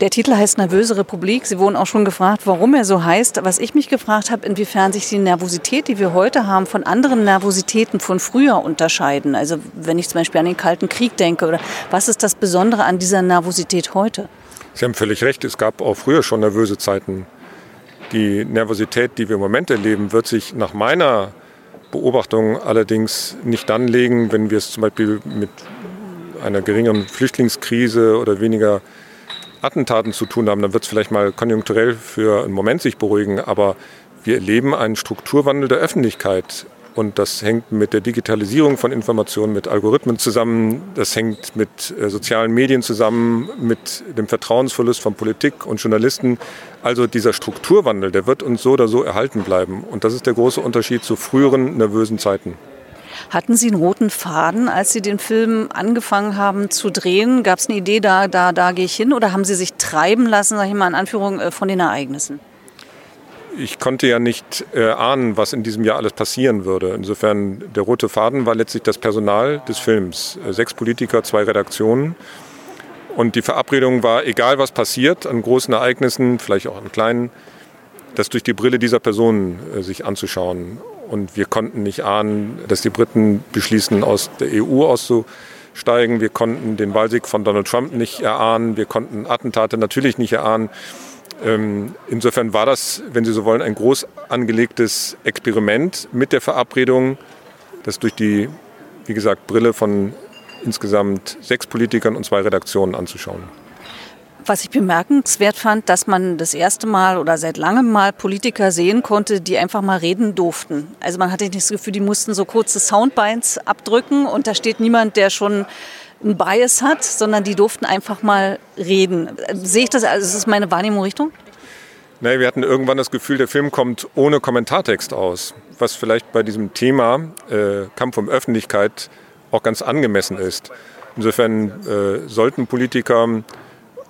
Der Titel heißt Nervöse Republik. Sie wurden auch schon gefragt, warum er so heißt. Was ich mich gefragt habe, inwiefern sich die Nervosität, die wir heute haben, von anderen Nervositäten von früher unterscheiden. Also wenn ich zum Beispiel an den Kalten Krieg denke, oder was ist das Besondere an dieser Nervosität heute? Sie haben völlig recht. Es gab auch früher schon nervöse Zeiten. Die Nervosität, die wir im Moment erleben, wird sich nach meiner Beobachtung allerdings nicht dann legen, wenn wir es zum Beispiel mit einer geringeren Flüchtlingskrise oder weniger Attentaten zu tun haben, dann wird es vielleicht mal konjunkturell für einen Moment sich beruhigen, aber wir erleben einen Strukturwandel der Öffentlichkeit. Und das hängt mit der Digitalisierung von Informationen, mit Algorithmen zusammen, das hängt mit äh, sozialen Medien zusammen, mit dem Vertrauensverlust von Politik und Journalisten. Also dieser Strukturwandel, der wird uns so oder so erhalten bleiben. Und das ist der große Unterschied zu früheren nervösen Zeiten. Hatten Sie einen roten Faden, als Sie den Film angefangen haben zu drehen? Gab es eine Idee, da, da, da gehe ich hin? Oder haben Sie sich treiben lassen, sage ich mal in Anführung, äh, von den Ereignissen? Ich konnte ja nicht äh, ahnen, was in diesem Jahr alles passieren würde. Insofern, der rote Faden war letztlich das Personal des Films. Äh, sechs Politiker, zwei Redaktionen. Und die Verabredung war, egal was passiert, an großen Ereignissen, vielleicht auch an kleinen, das durch die Brille dieser Personen äh, sich anzuschauen. Und wir konnten nicht ahnen, dass die Briten beschließen, aus der EU auszusteigen. Wir konnten den Wahlsieg von Donald Trump nicht erahnen. Wir konnten Attentate natürlich nicht erahnen. Ähm, insofern war das, wenn Sie so wollen, ein groß angelegtes Experiment mit der Verabredung, das durch die, wie gesagt, Brille von insgesamt sechs Politikern und zwei Redaktionen anzuschauen. Was ich bemerkenswert fand, dass man das erste Mal oder seit langem mal Politiker sehen konnte, die einfach mal reden durften. Also man hatte nicht das Gefühl, die mussten so kurze Soundbites abdrücken und da steht niemand, der schon einen Bias hat, sondern die durften einfach mal reden. Sehe ich das, also ist das meine Wahrnehmung Richtung? Nein, wir hatten irgendwann das Gefühl, der Film kommt ohne Kommentartext aus, was vielleicht bei diesem Thema äh, Kampf um Öffentlichkeit auch ganz angemessen ist. Insofern äh, sollten Politiker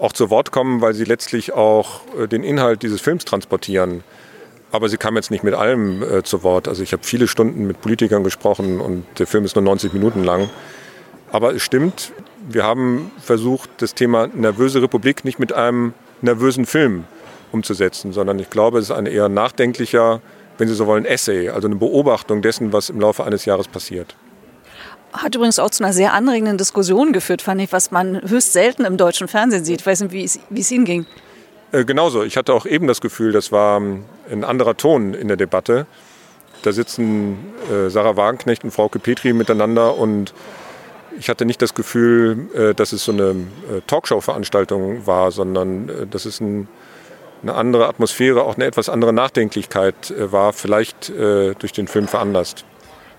auch zu Wort kommen, weil sie letztlich auch äh, den Inhalt dieses Films transportieren. Aber sie kam jetzt nicht mit allem äh, zu Wort. Also ich habe viele Stunden mit Politikern gesprochen und der Film ist nur 90 Minuten lang. Aber es stimmt, wir haben versucht, das Thema nervöse Republik nicht mit einem nervösen Film umzusetzen, sondern ich glaube, es ist ein eher nachdenklicher, wenn Sie so wollen, Essay, also eine Beobachtung dessen, was im Laufe eines Jahres passiert. Hat übrigens auch zu einer sehr anregenden Diskussion geführt, fand ich, was man höchst selten im deutschen Fernsehen sieht. Ich weiß nicht, wie es, wie Ihnen ging. Äh, genauso. Ich hatte auch eben das Gefühl, das war ähm, ein anderer Ton in der Debatte. Da sitzen äh, Sarah Wagenknecht und Frauke Petri miteinander und ich hatte nicht das Gefühl, äh, dass es so eine äh, Talkshow-Veranstaltung war, sondern äh, dass es ein, eine andere Atmosphäre, auch eine etwas andere Nachdenklichkeit äh, war, vielleicht durch den Film veranlasst.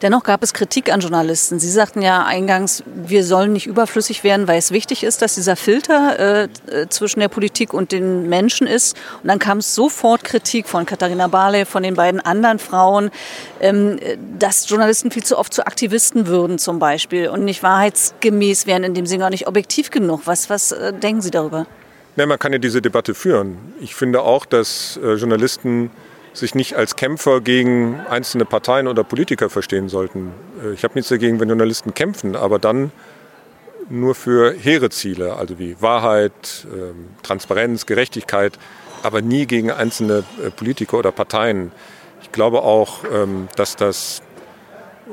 Dennoch gab es Kritik an Journalisten. Sie sagten ja eingangs, wir sollen nicht überflüssig werden, weil es wichtig ist, dass dieser Filter äh, äh zwischen der Politik und den Menschen ist. Und dann kam sofort Kritik von Katharina Barley, von den beiden anderen Frauen, ähm, dass Journalisten viel zu oft zu Aktivisten würden zum Beispiel und nicht wahrheitsgemäß wären, in dem Sinne auch nicht objektiv genug. Was, was äh, denken Sie darüber? Ja, man kann ja diese Debatte führen. Ich finde auch, dass äh, Journalisten sich nicht als Kämpfer gegen einzelne Parteien oder Politiker verstehen sollten. Äh, ich habe nichts dagegen, wenn Journalisten kämpfen, aber dann nur für hehre Ziele, also wie Wahrheit, ähm, Transparenz, Gerechtigkeit, aber nie gegen einzelne äh, Politiker oder Parteien. Ich glaube auch, ähm, dass das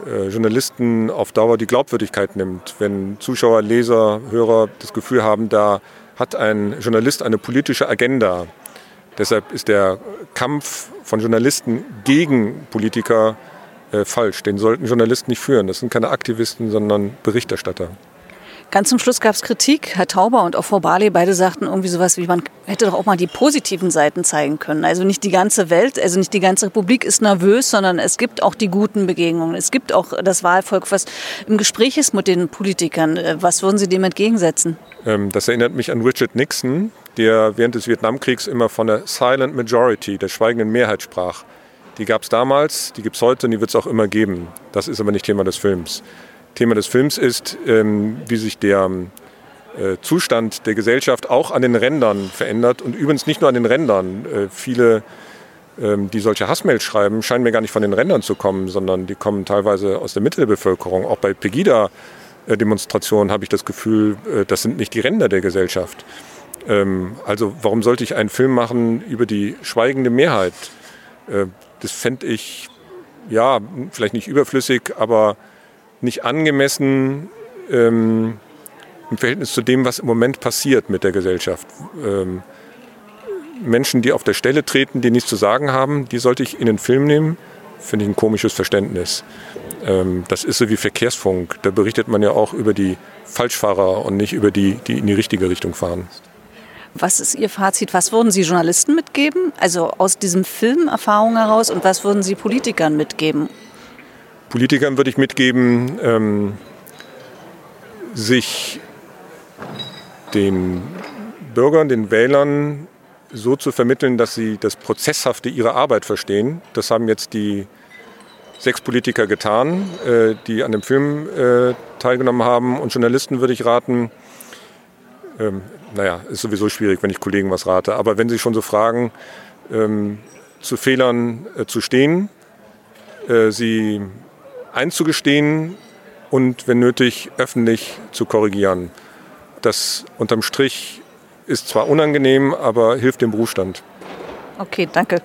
äh, Journalisten auf Dauer die Glaubwürdigkeit nimmt. Wenn Zuschauer, Leser, Hörer das Gefühl haben, da hat ein Journalist eine politische Agenda, Deshalb ist der Kampf von Journalisten gegen Politiker äh, falsch. Den sollten Journalisten nicht führen. Das sind keine Aktivisten, sondern Berichterstatter. Ganz zum Schluss gab es Kritik. Herr Tauber und auch Frau Barley, beide sagten irgendwie sowas wie, man hätte doch auch mal die positiven Seiten zeigen können. Also nicht die ganze Welt, also nicht die ganze Republik ist nervös, sondern es gibt auch die guten Begegnungen. Es gibt auch das Wahlvolk, was im Gespräch ist mit den Politikern. Äh, was würden Sie dem entgegensetzen? Ähm, das erinnert mich an Richard Nixon, der während des Vietnamkriegs immer von der Silent Majority, der schweigenden Mehrheit sprach. Die gab es damals, die gibt es heute und die wird es auch immer geben. Das ist aber nicht Thema des Films. Thema des Films ist, ähm, wie sich der äh, Zustand der Gesellschaft auch an den Rändern verändert und übrigens nicht nur an den Rändern. Äh, viele, ähm, die solche Hassmails schreiben, scheinen mir gar nicht von den Rändern zu kommen, sondern die kommen teilweise aus der Mitte der Bevölkerung. Auch bei Pegida-Demonstrationen habe ich das Gefühl, äh, das sind nicht die Ränder der Gesellschaft. Ähm, also warum sollte ich einen Film machen über die schweigende Mehrheit? Äh, das fände ich, ja, vielleicht nicht überflüssig, aber nicht angemessen ähm, im Verhältnis zu dem, was im Moment passiert mit der Gesellschaft. Ähm, Menschen, die auf der Stelle treten, die nichts zu sagen haben, die sollte ich in den Film nehmen. Finde ich ein komisches Verständnis. Ähm, das ist so wie Verkehrsfunk. Da berichtet man ja auch über die Falschfahrer und nicht über die, die in die richtige Richtung fahren. Was ist Ihr Fazit? Was würden Sie Journalisten mitgeben? Also aus diesem Film Erfahrung heraus und was würden Sie Politikern mitgeben? Politikern würde ich mitgeben, ähm, sich den Bürgern, den Wählern so zu vermitteln, dass sie das Prozesshafte ihrer Arbeit verstehen. Das haben jetzt die sechs Politiker getan, äh, die an dem Film äh, teilgenommen haben. Und Journalisten würde ich raten, ähm, naja, ist sowieso schwierig, wenn ich Kollegen was rate, aber wenn sie schon so fragen, ähm, zu Fehlern äh, zu stehen, äh, sie einzugestehen und wenn nötig öffentlich zu korrigieren. Das unterm Strich ist zwar unangenehm, aber hilft dem Berufsstand. Okay, danke.